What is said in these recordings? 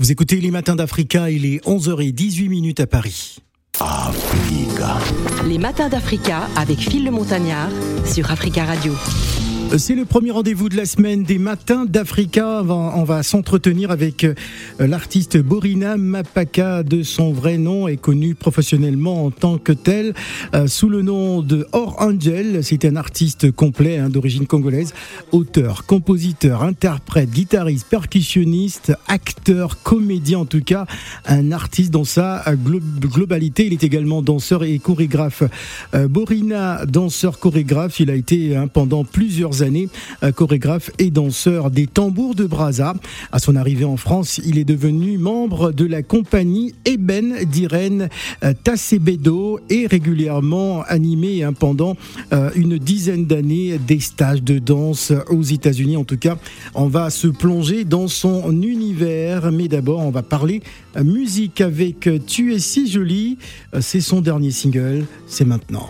Vous écoutez les matins d'Africa, il est 11h18 minutes à Paris. Africa. Les matins d'Africa avec Phil le Montagnard sur Africa Radio. C'est le premier rendez-vous de la semaine des matins d'Africa. On va, s'entretenir avec euh, l'artiste Borina Mapaka de son vrai nom et connu professionnellement en tant que tel euh, sous le nom de Or Angel. C'est un artiste complet hein, d'origine congolaise, auteur, compositeur, interprète, guitariste, percussionniste, acteur, comédien en tout cas, un artiste dans sa globalité. Il est également danseur et chorégraphe. Euh, Borina, danseur chorégraphe, il a été hein, pendant plusieurs années, euh, chorégraphe et danseur des tambours de Brazza. À son arrivée en France, il est devenu membre de la compagnie Eben d'Irène euh, Tassebedo et régulièrement animé hein, pendant euh, une dizaine d'années des stages de danse aux États-Unis. En tout cas, on va se plonger dans son univers, mais d'abord, on va parler musique avec Tu es si jolie. C'est son dernier single, c'est maintenant.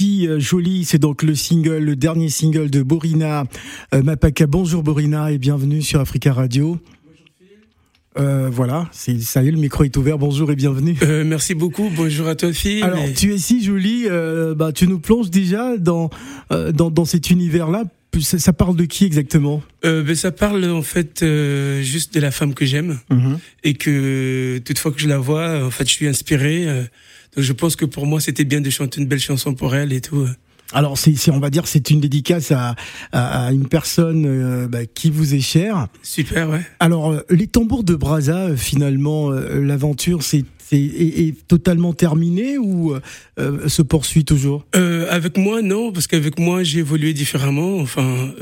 Euh, jolie, c'est donc le single, le dernier single de Borina euh, Mapaka. Bonjour Borina et bienvenue sur Africa Radio. Euh, voilà, c'est ça y est, le micro est ouvert. Bonjour et bienvenue. Euh, merci beaucoup. Bonjour à toi, fille. Alors, tu es si jolie. Euh, bah, tu nous plonges déjà dans dans, dans cet univers-là. Ça, parle de qui exactement? Ben, ça parle en fait juste de la femme que j'aime mhm. et que toutefois que je la vois, en fait, je suis inspiré donc je pense que pour moi, c'était bien de chanter une belle chanson pour elle et tout. Alors, c'est, on va dire, c'est une dédicace à, à, une personne euh, bah, qui vous est chère. Super, ouais. Alors, euh, les tambours de Brazza, euh, finalement, l'aventure, c'est, est, totalement terminée ou se poursuit toujours? Avec moi, non, parce qu'avec moi, j'ai évolué différemment. Enfin,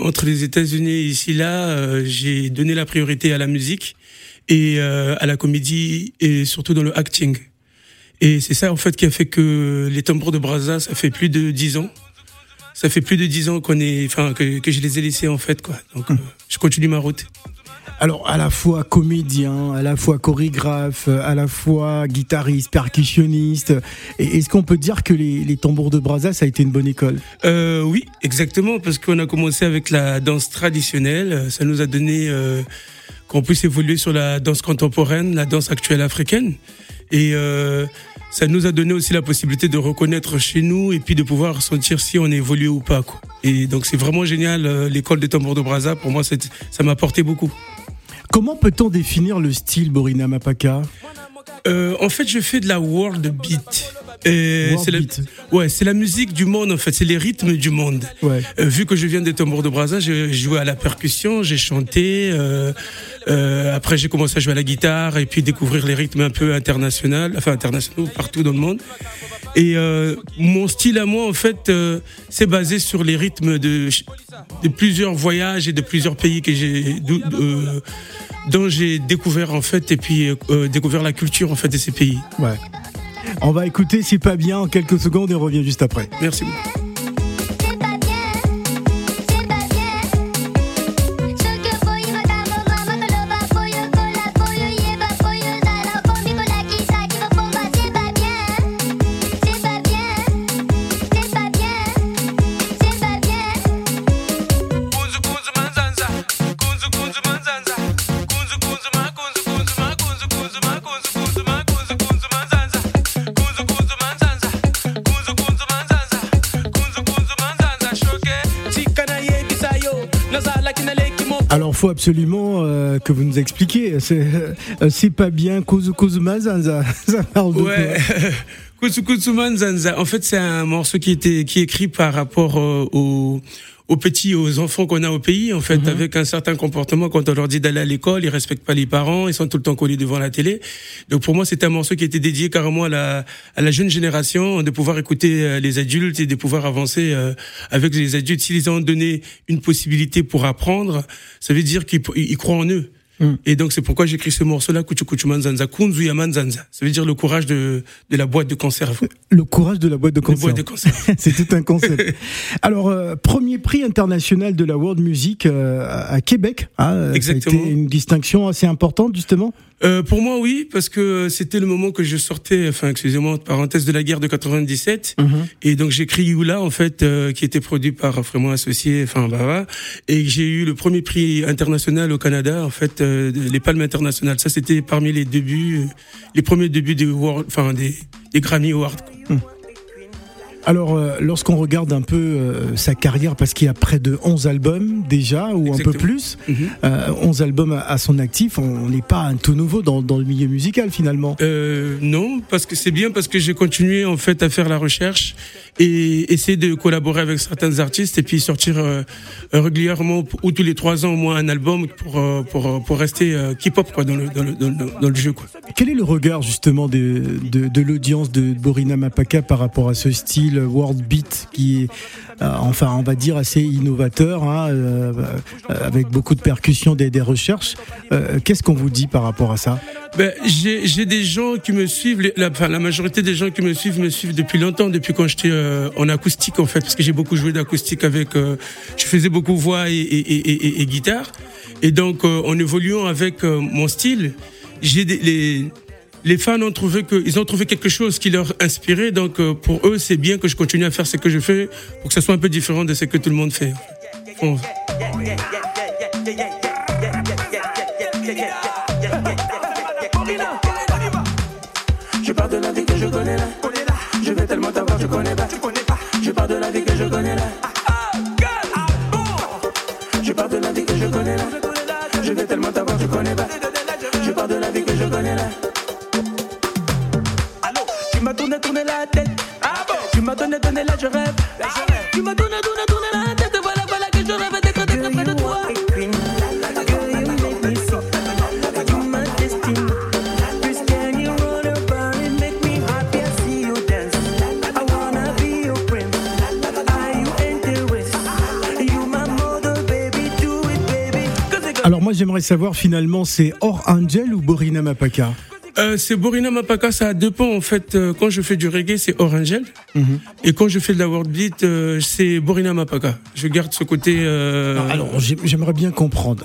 entre les États-Unis et ici, là, j'ai donné la priorité à la musique et à la comédie et surtout dans le acting. Et c'est ça en fait qui a fait que les tambours de Brazza, ça fait plus de dix ans. Ça fait plus de dix ans qu'on est, enfin que, que je les ai laissés en fait quoi. Donc hum. euh, je continue ma route. Alors à la fois comédien, à la fois chorégraphe, à la fois guitariste, percussionniste. Est-ce qu'on peut dire que les, les, tambours de Brazza, ça a été une bonne école? Euh, Oui, exactement, parce qu'on a commencé avec la danse traditionnelle. Ça nous a donné euh, qu'on puisse évoluer sur la danse contemporaine, la danse actuelle africaine. Et euh, ça nous a donné aussi la possibilité de reconnaître chez nous et puis de pouvoir sentir si on évolue ou pas. Quoi. Et donc c'est vraiment génial, euh, l'école des tambours de Brazza, pour moi, ça m'a apporté beaucoup. Comment peut-on définir le style Borina Mapaka? Euh, En fait, je fais de la world beat. C'est la, ouais, c'est la musique du monde en fait, c'est les rythmes du monde. Ouais. Euh, vu que je viens des tambours de Brazza, j'ai joué à la percussion, j'ai chanté. Euh, euh, après, j'ai commencé à jouer à la guitare et puis découvrir les rythmes un peu internationaux, enfin internationaux partout dans le monde. Et mon style à moi, en fait, c'est basé sur les rythmes de, de plusieurs voyages et de plusieurs pays que j'ai dont j'ai découvert en fait et puis découvert la culture en fait de ces pays. Ouais. On va écouter C'est pas bien en quelques secondes et on revient juste après. Merci beaucoup. Absolument euh, que vous nous expliquiez. C'est euh, pas bien Kuzu Zanza. Ça parle de ouais. En fait, c'est un morceau qui était qui est écrit par rapport euh, au aux petits, aux enfants qu'on a au pays, en fait, mhm. avec un certain comportement. Quand on leur dit d'aller à l'école, ils respectent pas les parents, ils sont tout le temps collés devant la télé. Donc pour moi, c'était un morceau qui était dédié carrément à la, à la jeune génération, de pouvoir écouter euh, les adultes et de pouvoir avancer euh, avec les adultes. S'ils ont donné une possibilité pour apprendre, ça veut dire qu'ils croient en eux. Hmm. Et donc c'est pourquoi j'écris ce morceau-là, Kuchu Kuchu Manzanza, Kunzu Yamanzanza. Ça veut dire le courage de, de la boîte de conserve. Le courage de la boîte de conserve. c'est tout un concept. Alors, euh, premier prix international de la World Music euh, à Québec. Hein, Exactement. C'était une distinction assez importante justement? Euh, pour moi, oui, parce que c'était le moment que je sortais, enfin, excusez-moi, parenthèse de la guerre de 97, mhm. et donc j'écris Yula en fait, euh, qui était produit par Frémont Associé, enfin, bah, et j'ai eu le premier prix international au Canada, en fait, euh, les Palmes internationales. Ça, c'était parmi les débuts, les premiers débuts des, enfin, des, des Grammy Awards. Alors, euh, lorsqu'on regarde un peu euh, sa carrière, parce qu'il y a près de 11 albums déjà, ou un peu plus, 11 mhm. euh, albums à, son actif, on n'est pas un tout nouveau dans, le milieu musical finalement. non, parce que c'est bien parce que j'ai continué en fait à faire la recherche et essayer de collaborer avec certains artistes et puis sortir régulièrement ou tous les trois ans au moins un album pour pour, pour rester K-pop quoi dans le, dans le, dans le jeu quoi. Quel est le regard justement de, de, de l'audience de Borina Mapaka par rapport à ce style world beat qui est euh, enfin on va dire assez innovateur hein, euh, euh, avec beaucoup de percussions des, des recherches. Qu'est-ce qu'on vous dit par rapport à ça? Ben, j'ai des gens qui me suivent la, majorité des gens qui me suivent me suivent depuis longtemps depuis quand j'étais en acoustique en fait parce que j'ai beaucoup joué d'acoustique avec je faisais beaucoup voix et guitare. Et donc en évoluant avec mon style j'ai des les les fans ont trouvé ont trouvé quelque chose qui leur inspirait. Donc euh, pour eux, c'est bien que je continue à faire ce que je fais pour que ça soit un peu différent de ce que tout le monde fait. Je pars de la vie que je connais là. Je vais tellement t'avoir, connais pas. Je pars de la vie j'aimerais savoir finalement c'est Or Angel ou Borina Mapaka? Euh, c'est Borina Mapaka, ça dépend en fait. Euh, quand je fais du reggae, c'est Orangel. Mhm. Et quand je fais de la world beat, euh, c'est Borina Mapaka. Je garde ce côté. alors, j'aimerais bien comprendre.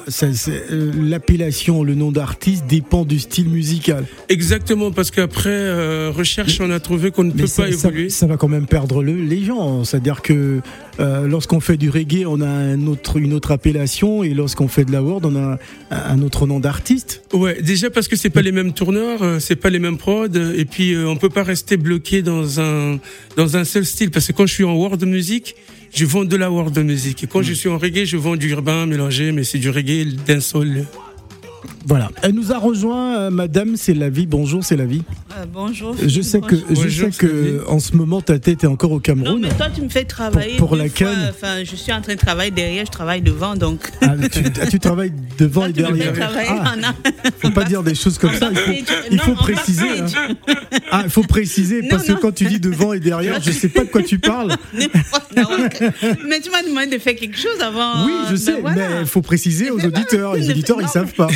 L'appellation, le nom d'artiste dépend du style musical. Exactement, parce qu'après recherche, on a trouvé qu'on ne peut pas évoluer. Ça, va quand même perdre le, les gens. C'est-à-dire que lorsqu'on fait du reggae, on a un autre, une autre appellation, et lorsqu'on fait de la world, on a un autre nom d'artiste. Ouais, déjà parce que c'est pas les mêmes tourneurs euh, c'est pas les mêmes prods et puis euh, on peut pas rester bloqué dans un dans un seul style parce que quand je suis en world music, je vends de la world music et quand je mm. suis en reggae, je vends du urbain mélangé mais c'est du reggae d'un sol voilà. Elle nous a rejoint, euh, Madame, c'est la vie. Bonjour, c'est la vie. Euh, bonjour. Je sais que, je sais que en ce moment, ta tête est encore au Cameroun. Non, mais toi, tu me fais travailler. Pour, la canne. Enfin, je suis en train de travailler derrière, je travaille devant, donc. Ah, tu, travailles devant et derrière. Ah, faut pas dire des choses comme ça. Il faut, préciser. Hein. Ah, il faut préciser parce que quand tu dis devant et derrière, je sais pas de quoi tu parles. mais tu m'as demandé de faire quelque chose avant. Oui, je sais, ben mais il faut préciser aux auditeurs. Les auditeurs, ils savent pas.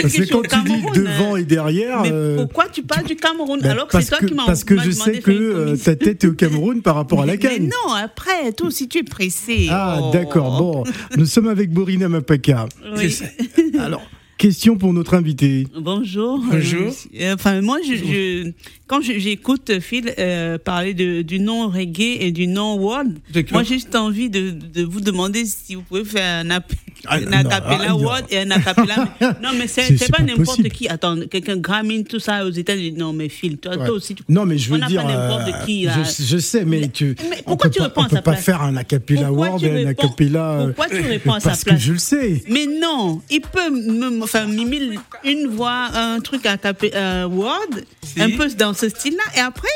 Parce que quand tu dis devant et derrière. Mais euh, pourquoi tu parles du Cameroun ben, alors que c'est toi qui m'as Parce que je sais que euh, ta tête est au Cameroun par rapport à la canne. Mais non, après, tout, si tu es pressé. Ah, d'accord. Bon, nous sommes avec Borina Mapaka. Oui. Alors. Question pour notre invité. Bonjour. Bonjour. Euh, enfin, moi, je, quand j'écoute Phil euh, parler de, du nom reggae et du nom world, moi, j'ai juste envie de, de, vous demander si vous pouvez faire un, ah, acapella ah, world et un acapella. non, mais c'est pas, n'importe qui. Attends, quelqu'un Grammy, tout ça aux États-Unis. Non, mais Phil, toi, aussi, tu Non, mais je veux dire. euh, qui. Je, je, sais, mais, tu. Mais pourquoi tu réponds à sa place? faire un acapella world et un acapella. Pourquoi tu réponds à sa place Parce que je le sais. Mais non, il peut me enfin, Mimi, une voix, un truc à euh, Word, un peu dans ce style-là, et après,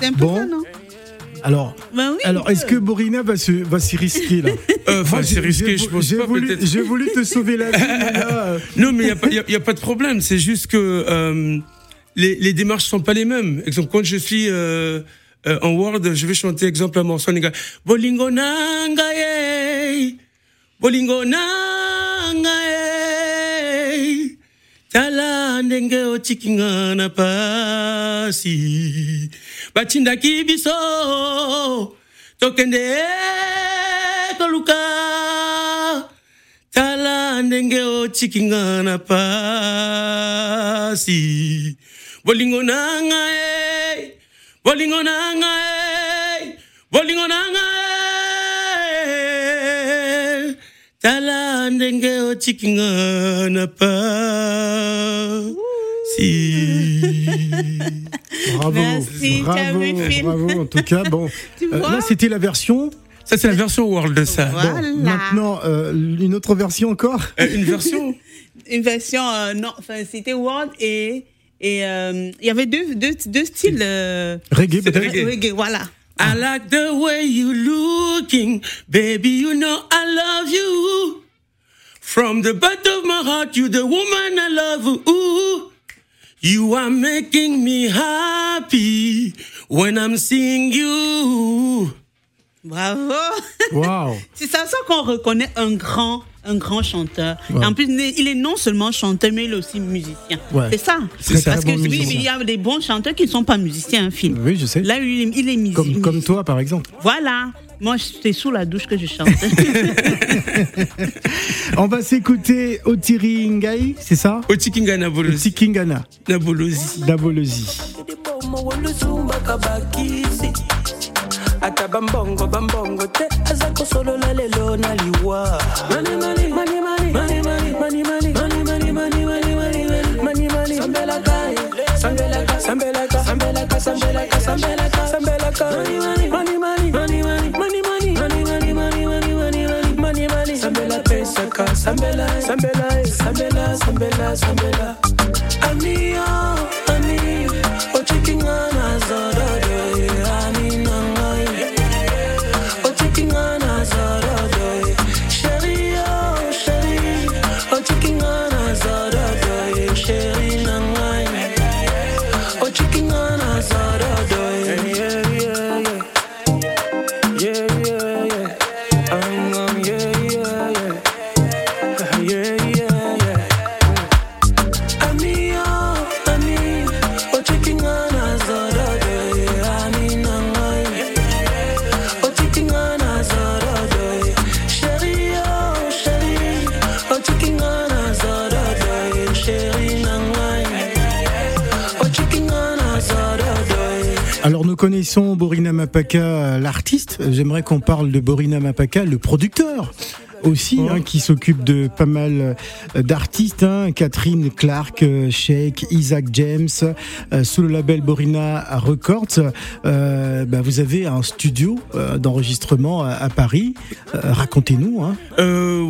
c'est un peu ça, non alors, ben alors est-ce que Borina va s'y va risquer là euh, Enfin, c'est risqué, je pense pas. J'ai voulu te sauver la vie. là, euh. Non, mais il n'y a, a, pas de problème. C'est juste que euh, les, les démarches sont pas les mêmes. Exemple, quand je suis euh, en Word, je vais chanter exemple un morceau Bolingo nanga Bolingo nanga tala ndenge otikinga na pasi. Batindaki biso tokende eh, koluka tala ndenge otikinga na pasi. Bolingo na ngai eh, bolingo na ngai eh, bolingo na ngai tala ndenge otikinga na pasi Bravo, Merci, bravo, Phil. bravo. En tout cas, bon, euh, là c'était la version. Ça, c'est la version World de ça. Voilà. Maintenant, euh, une autre version encore. Euh, une version Une version, euh, non, enfin, c'était World et et euh, il y avait deux, deux, deux styles. euh, Reggae peut-être. reggae. reggae, voilà. I like the way you looking, baby. You know I love you. From the bottom of my heart, you the woman I love. Ooh, you are making me happy when I'm seeing you. Bravo. Waouh. C'est ça, ça qu'on reconnaît un grand, un grand chanteur. Ouais. En plus, il est non seulement chanteur, mais il est aussi musicien. Ouais. C'est ça. C'est ça. Parce Très que bon oui, il y a des bons chanteurs qui ne sont pas musiciens, Phil. Oui, je sais. Là, il est, il est musicien. Comme, comme toi, par exemple. Voilà. Moi, c'est sous la douche que je chante. On va s'écouter Otiri Ngai, c'est ça Otikinga Nabolosi. Tikingana, Nabolosi. Dabolozi. bomo woluzumba kabakisi ata bambongo bambongo te aza kosolola lelo na liwa Chamela, Chamela. Connaissons Borina Mapaka, l'artiste. J'aimerais qu'on parle de Borina Mapaka, le producteur aussi, hein, qui s'occupe de pas mal euh, d'artistes. hein. Catherine Clark, euh, Sheikh, Isaac James, euh, sous le label Borina Records. Euh, bah, vous avez un studio d'enregistrement à, à Paris. Racontez-nous. Hein.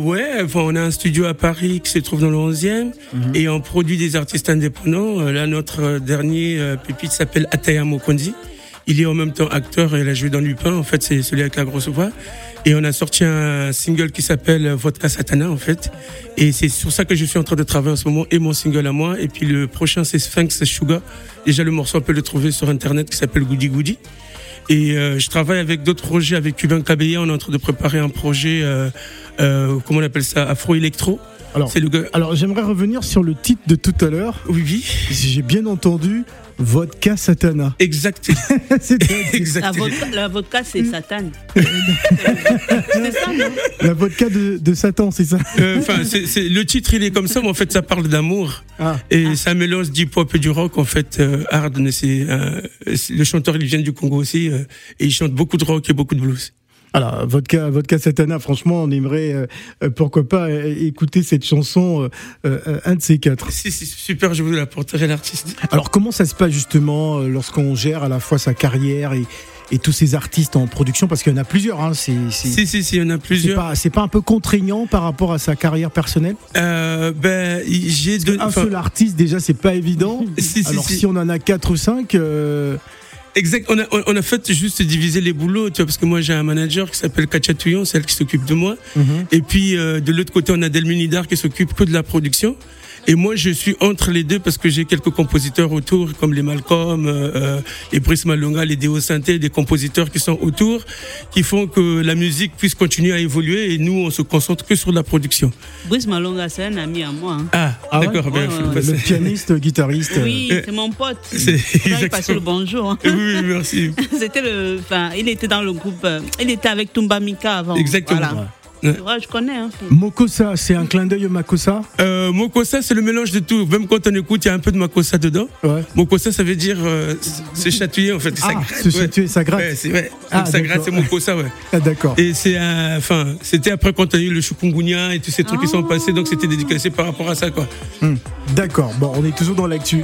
Ouais, enfin, on a un studio à Paris qui se trouve dans le 11e et on produit des artistes indépendants. Là, notre dernier pépite s'appelle Ataya Mokondi. Il est en même temps acteur et il a joué dans Lupin. En fait, c'est celui avec la grosse voix. Et on a sorti un single qui s'appelle Vodka Satana, en fait. Et c'est sur ça que je suis en train de travailler en ce moment et mon single à moi. Et puis le prochain, c'est Sphinx Sugar. Déjà, le morceau, on peut le trouver sur Internet qui s'appelle Goody Goody. Et euh, je travaille avec d'autres projets, avec Cubain Cabella. On est en train de préparer un projet, euh, euh, comment on appelle ça, Afro-Electro. Alors, C'est le gars. alors j'aimerais revenir sur le titre de tout à l'heure. Oui, oui. Si j'ai bien entendu, Vodka Satana. Exact. C'est La exact. vodka, la vodka, c'est Satan. c'est ça, non la vodka de, de Satan, c'est ça Euh, Enfin, c'est, c'est- le titre, il est comme ça, mais en fait, ça parle d'amour. Ah. Et ça mélange du pop et du rock, en fait. Euh, Hard, mais c'est, euh, le chanteur, il vient du Congo aussi, euh, et il chante beaucoup de rock et beaucoup de blues. Alors, Vodka, Vodka Satana, franchement, on aimerait, euh, euh, pourquoi pas, euh, écouter cette chanson, euh, euh, un de ces quatre. Si, si, super, je vous l'apporterai, l'artiste. Alors, comment ça se passe justement lorsqu'on gère à la fois sa carrière et, et tous ces artistes en production? Parce qu'il y en a plusieurs, hein, c'est c'est- Si, si, si, il y en a plusieurs. c'est pas un peu contraignant par rapport à sa carrière personnelle? Euh, ben, j'ai deux, Un seul artiste, déjà, c'est pas évident. si, si, Alors, si. si on en a quatre ou cinq, euh, Exact. On a, on a fait juste diviser les boulots, tu vois, parce que moi j'ai un manager qui s'appelle Katia Touillon, c'est elle qui s'occupe de moi. Mhm. Et puis euh, de l'autre côté, on a Delminidar qui s'occupe que de la production. Et moi, je suis entre les deux parce que j'ai quelques compositeurs autour, comme les Malcolm, euh, les Brice Malonga, les Deo Synthé, des compositeurs qui sont autour, qui font que la musique puisse continuer à évoluer et nous, on se concentre que sur la production. Brice Malonga, c'est un ami à moi. Hein. Ah, ah d'accord, bien. le pianiste, guitariste. Oui, c'est mon pote. Il passé le bonjour. Hein. Oui, merci. C'était le, enfin, il était dans le groupe, euh, il était avec Tumba Mika avant. Exactement je connais. Hein. Mokosa, c'est un clin d'œil au Makosa euh, Mokosa, c'est le mélange de tout. Même quand on écoute, il y a un peu de Makosa dedans. Ouais. Mokosa, ça veut dire euh, se chatouiller en fait. Ah, se chatouiller, ça gratte. Ouais, ah, ça gratte, c'est Mokosa, ouais. Ah, d'accord. Et c'est, enfin, c'était après quand on a eu le chikungunya et tous ces trucs qui sont passés, donc c'était dédicacé par rapport à ça, quoi. Hmm. D'accord. Bon, on est toujours dans l'actu.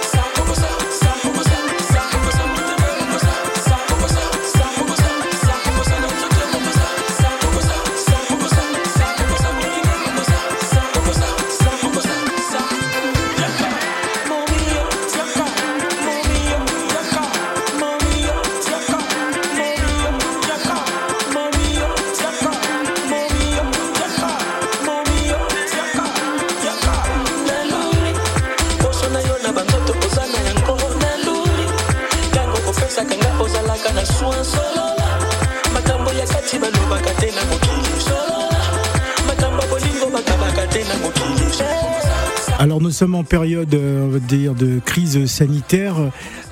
Alors nous sommes en période, euh, on va dire, de crise sanitaire.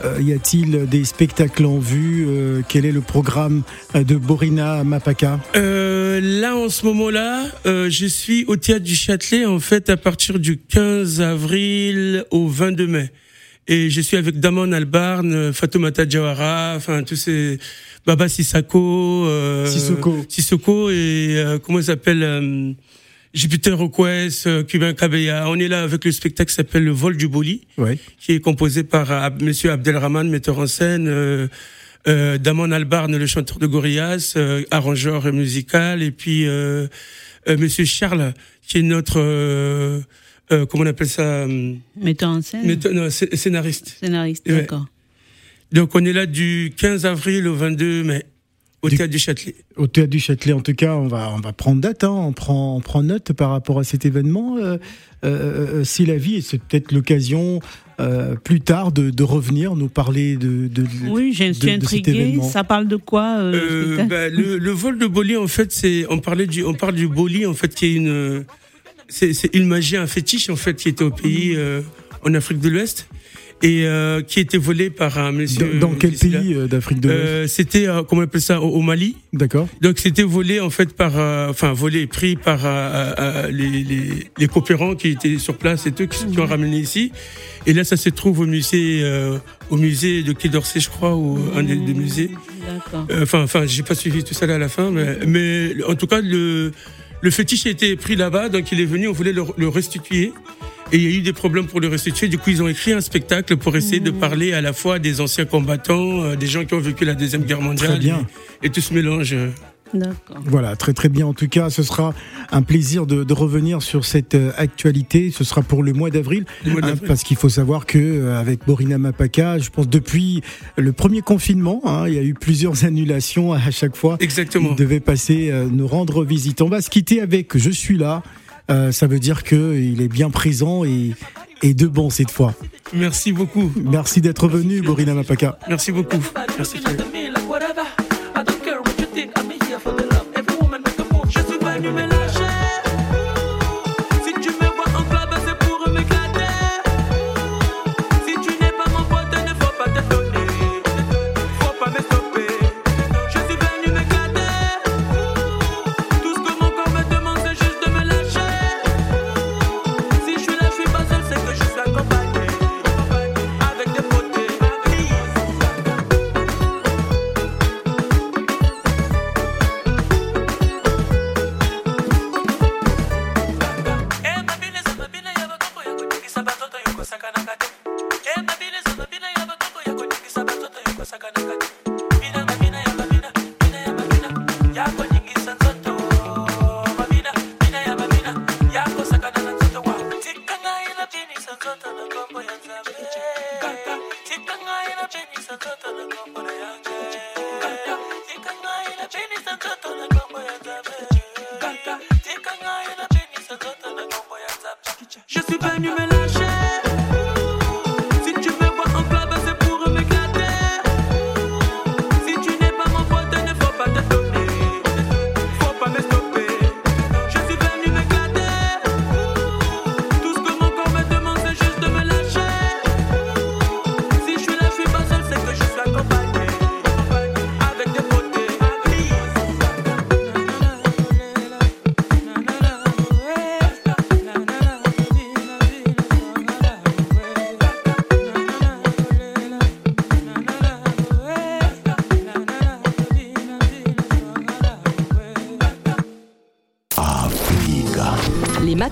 Euh, y a-t-il des spectacles en vue euh, Quel est le programme de Borina Mapaka? Là, en ce moment-là, je suis au théâtre du Châtelet, en fait, à partir du 15 avril au 22 mai. Et je suis avec Damon Albarn, Fatoumata Jawara, enfin tous ces Baba Sissako, Sissoko, Sissoko et comment il s'appelle Jupiter Request, Cubain Cabella. On est là avec le spectacle qui s'appelle Le vol du Boli, qui est composé par euh, Monsieur Abdelrahman, metteur en scène, euh, euh, Damon Albarn, le chanteur de Gorillaz, euh, arrangeur musical, et puis euh, euh Monsieur Charles, qui est notre comment on appelle ça Metteur en scène. non, scénariste. Scénariste, d'accord. Donc on est là du 15 avril au 22 mai. Au théâtre du Châtelet. Au théâtre du Châtelet, en tout cas, on va, on va prendre date, hein, on, prend, on prend note par rapport à cet événement. Euh, euh, euh c'est la vie et c'est peut-être l'occasion euh, plus tard de, de, revenir nous parler de. de oui, je suis intrigué. Ça parle de quoi euh, bah, le, le, vol de Boli, en fait, c'est on parlait du, on parle du Boli, en fait, qui est une, c'est une magie, un fétiche, en fait, qui était au pays en Afrique de l'Ouest et euh, qui était volé par un monsieur. Dans, quel pays euh, d'Afrique de l'Ouest euh, C'était comment on appelle ça au, Mali. D'accord. Donc c'était volé en fait par, enfin volé pris par les, les, les, coopérants qui étaient sur place et eux qui, qui ont mmh. ramené ici. Et là ça se trouve au musée au musée de Quai d'Orsay je crois ou un des, des musées. D'accord. Enfin enfin j'ai pas suivi tout ça là à la fin mais, mais en tout cas le le fétiche a été pris là-bas donc il est venu on voulait le, le restituer. Et il y a eu des problèmes pour le restituer. Du coup, ils ont écrit un spectacle pour essayer de mmh. parler à la fois des anciens combattants, euh, des gens qui ont vécu la Deuxième Guerre mondiale. bien. Et, tout ce mélange. Voilà, très très bien. En tout cas, ce sera un plaisir de, de revenir sur cette euh, actualité. Ce sera pour le mois d'avril, hein, parce qu'il faut savoir que euh, avec Borina Mapaka, je pense depuis le premier confinement, hein, il y a eu plusieurs annulations à chaque fois. Exactement. Il devait passer nous rendre visite. On va se quitter avec Je suis là. Euh, ça veut dire qu'il est bien présent et, et de bon cette fois. Merci beaucoup. Merci d'être venu, Borina Mapaka. Merci beaucoup. Merci.